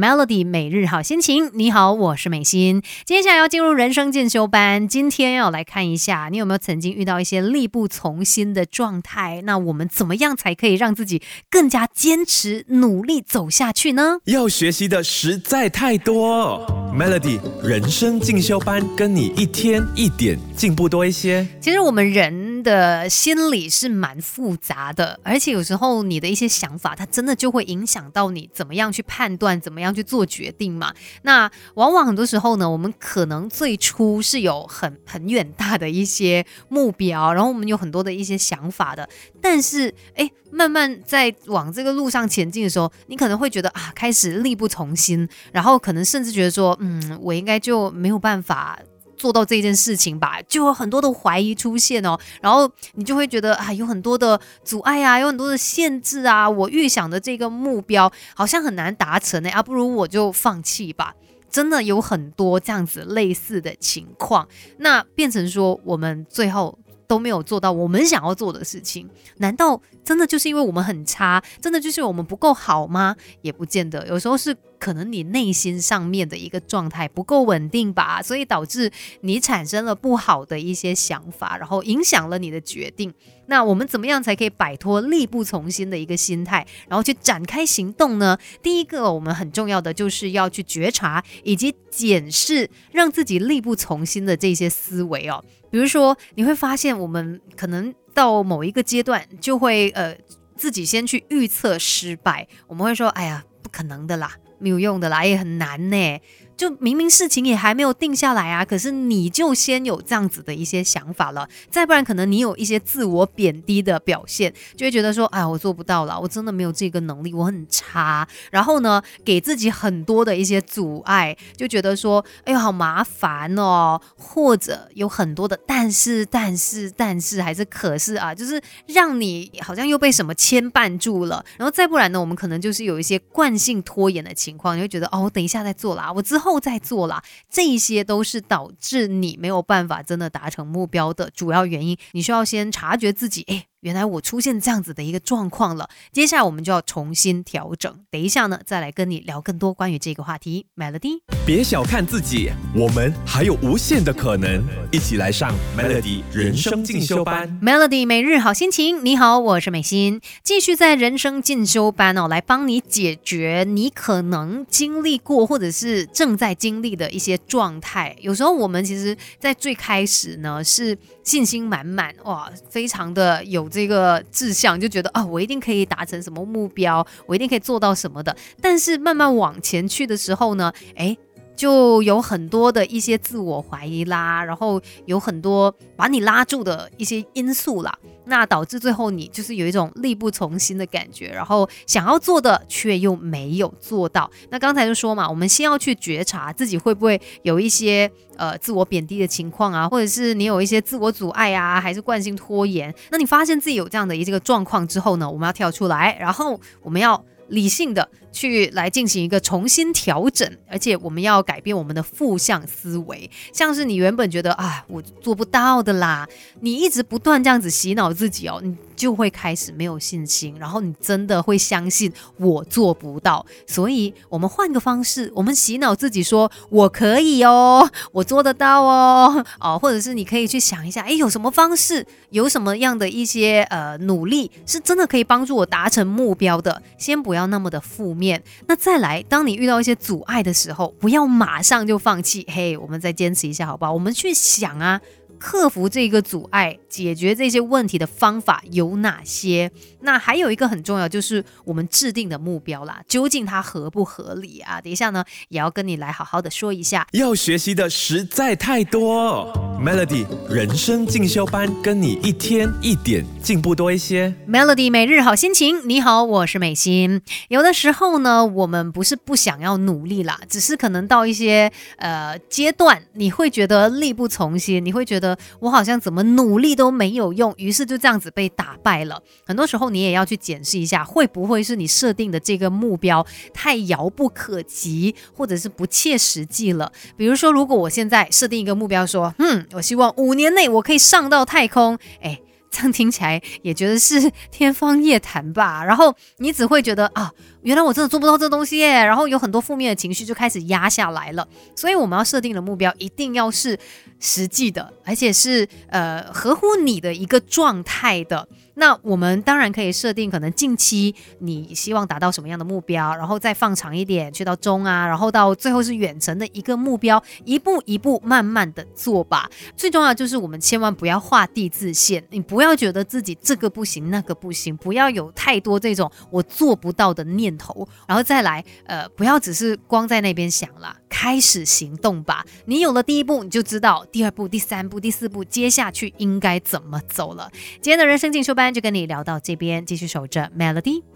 Melody 每日好心情，你好，我是美心。接下来要进入人生进修班，今天要来看一下，你有没有曾经遇到一些力不从心的状态？那我们怎么样才可以让自己更加坚持努力走下去呢？要学习的实在太多，Melody 人生进修班，跟你一天一点进步多一些。其实我们人的心理是蛮复杂的，而且有时候你的一些想法，它真的就会影响到你怎么样去判断，怎么样。去做决定嘛？那往往很多时候呢，我们可能最初是有很很远大的一些目标，然后我们有很多的一些想法的。但是，哎，慢慢在往这个路上前进的时候，你可能会觉得啊，开始力不从心，然后可能甚至觉得说，嗯，我应该就没有办法。做到这件事情吧，就有很多的怀疑出现哦，然后你就会觉得啊，有很多的阻碍啊，有很多的限制啊，我预想的这个目标好像很难达成呢，啊，不如我就放弃吧。真的有很多这样子类似的情况，那变成说我们最后都没有做到我们想要做的事情，难道真的就是因为我们很差，真的就是我们不够好吗？也不见得，有时候是。可能你内心上面的一个状态不够稳定吧，所以导致你产生了不好的一些想法，然后影响了你的决定。那我们怎么样才可以摆脱力不从心的一个心态，然后去展开行动呢？第一个，我们很重要的就是要去觉察以及检视让自己力不从心的这些思维哦。比如说，你会发现我们可能到某一个阶段就会呃自己先去预测失败，我们会说：“哎呀，不可能的啦。”没有用的啦，也很难呢。就明明事情也还没有定下来啊，可是你就先有这样子的一些想法了。再不然，可能你有一些自我贬低的表现，就会觉得说，哎，我做不到了，我真的没有这个能力，我很差。然后呢，给自己很多的一些阻碍，就觉得说，哎呦，好麻烦哦。或者有很多的但是、但是、但是，还是可是啊，就是让你好像又被什么牵绊住了。然后再不然呢，我们可能就是有一些惯性拖延的情况，你会觉得，哦，我等一下再做啦，我之后。后再做啦，这些都是导致你没有办法真的达成目标的主要原因。你需要先察觉自己，哎。原来我出现这样子的一个状况了，接下来我们就要重新调整。等一下呢，再来跟你聊更多关于这个话题。Melody，别小看自己，我们还有无限的可能。一起来上 Melody 人生进修班。Melody 每日好心情，你好，我是美心，继续在人生进修班哦，来帮你解决你可能经历过或者是正在经历的一些状态。有时候我们其实，在最开始呢，是信心满满，哇，非常的有。这个志向就觉得啊，我一定可以达成什么目标，我一定可以做到什么的。但是慢慢往前去的时候呢，哎。就有很多的一些自我怀疑啦，然后有很多把你拉住的一些因素啦，那导致最后你就是有一种力不从心的感觉，然后想要做的却又没有做到。那刚才就说嘛，我们先要去觉察自己会不会有一些呃自我贬低的情况啊，或者是你有一些自我阻碍啊，还是惯性拖延。那你发现自己有这样的一个状况之后呢，我们要跳出来，然后我们要。理性的去来进行一个重新调整，而且我们要改变我们的负向思维，像是你原本觉得啊我做不到的啦，你一直不断这样子洗脑自己哦，你就会开始没有信心，然后你真的会相信我做不到，所以我们换个方式，我们洗脑自己说我可以哦，我做得到哦，哦，或者是你可以去想一下，哎，有什么方式，有什么样的一些呃努力是真的可以帮助我达成目标的，先不。不要那么的负面。那再来，当你遇到一些阻碍的时候，不要马上就放弃。嘿，我们再坚持一下，好不好？我们去想啊。克服这个阻碍，解决这些问题的方法有哪些？那还有一个很重要，就是我们制定的目标啦，究竟它合不合理啊？等一下呢，也要跟你来好好的说一下。要学习的实在太多，Melody 人生进修班，跟你一天一点进步多一些。Melody 每日好心情，你好，我是美心。有的时候呢，我们不是不想要努力啦，只是可能到一些呃阶段，你会觉得力不从心，你会觉得。我好像怎么努力都没有用，于是就这样子被打败了。很多时候你也要去检视一下，会不会是你设定的这个目标太遥不可及，或者是不切实际了？比如说，如果我现在设定一个目标，说，嗯，我希望五年内我可以上到太空，哎。这样听起来也觉得是天方夜谭吧。然后你只会觉得啊，原来我真的做不到这东西耶，然后有很多负面的情绪就开始压下来了。所以我们要设定的目标一定要是实际的，而且是呃合乎你的一个状态的。那我们当然可以设定，可能近期你希望达到什么样的目标，然后再放长一点，去到中啊，然后到最后是远程的一个目标，一步一步慢慢的做吧。最重要就是我们千万不要画地自限，你不要觉得自己这个不行那个不行，不要有太多这种我做不到的念头，然后再来，呃，不要只是光在那边想了，开始行动吧。你有了第一步，你就知道第二步、第三步、第四步接下去应该怎么走了。今天的人生进修班。就跟你聊到这边，继续守着 Melody。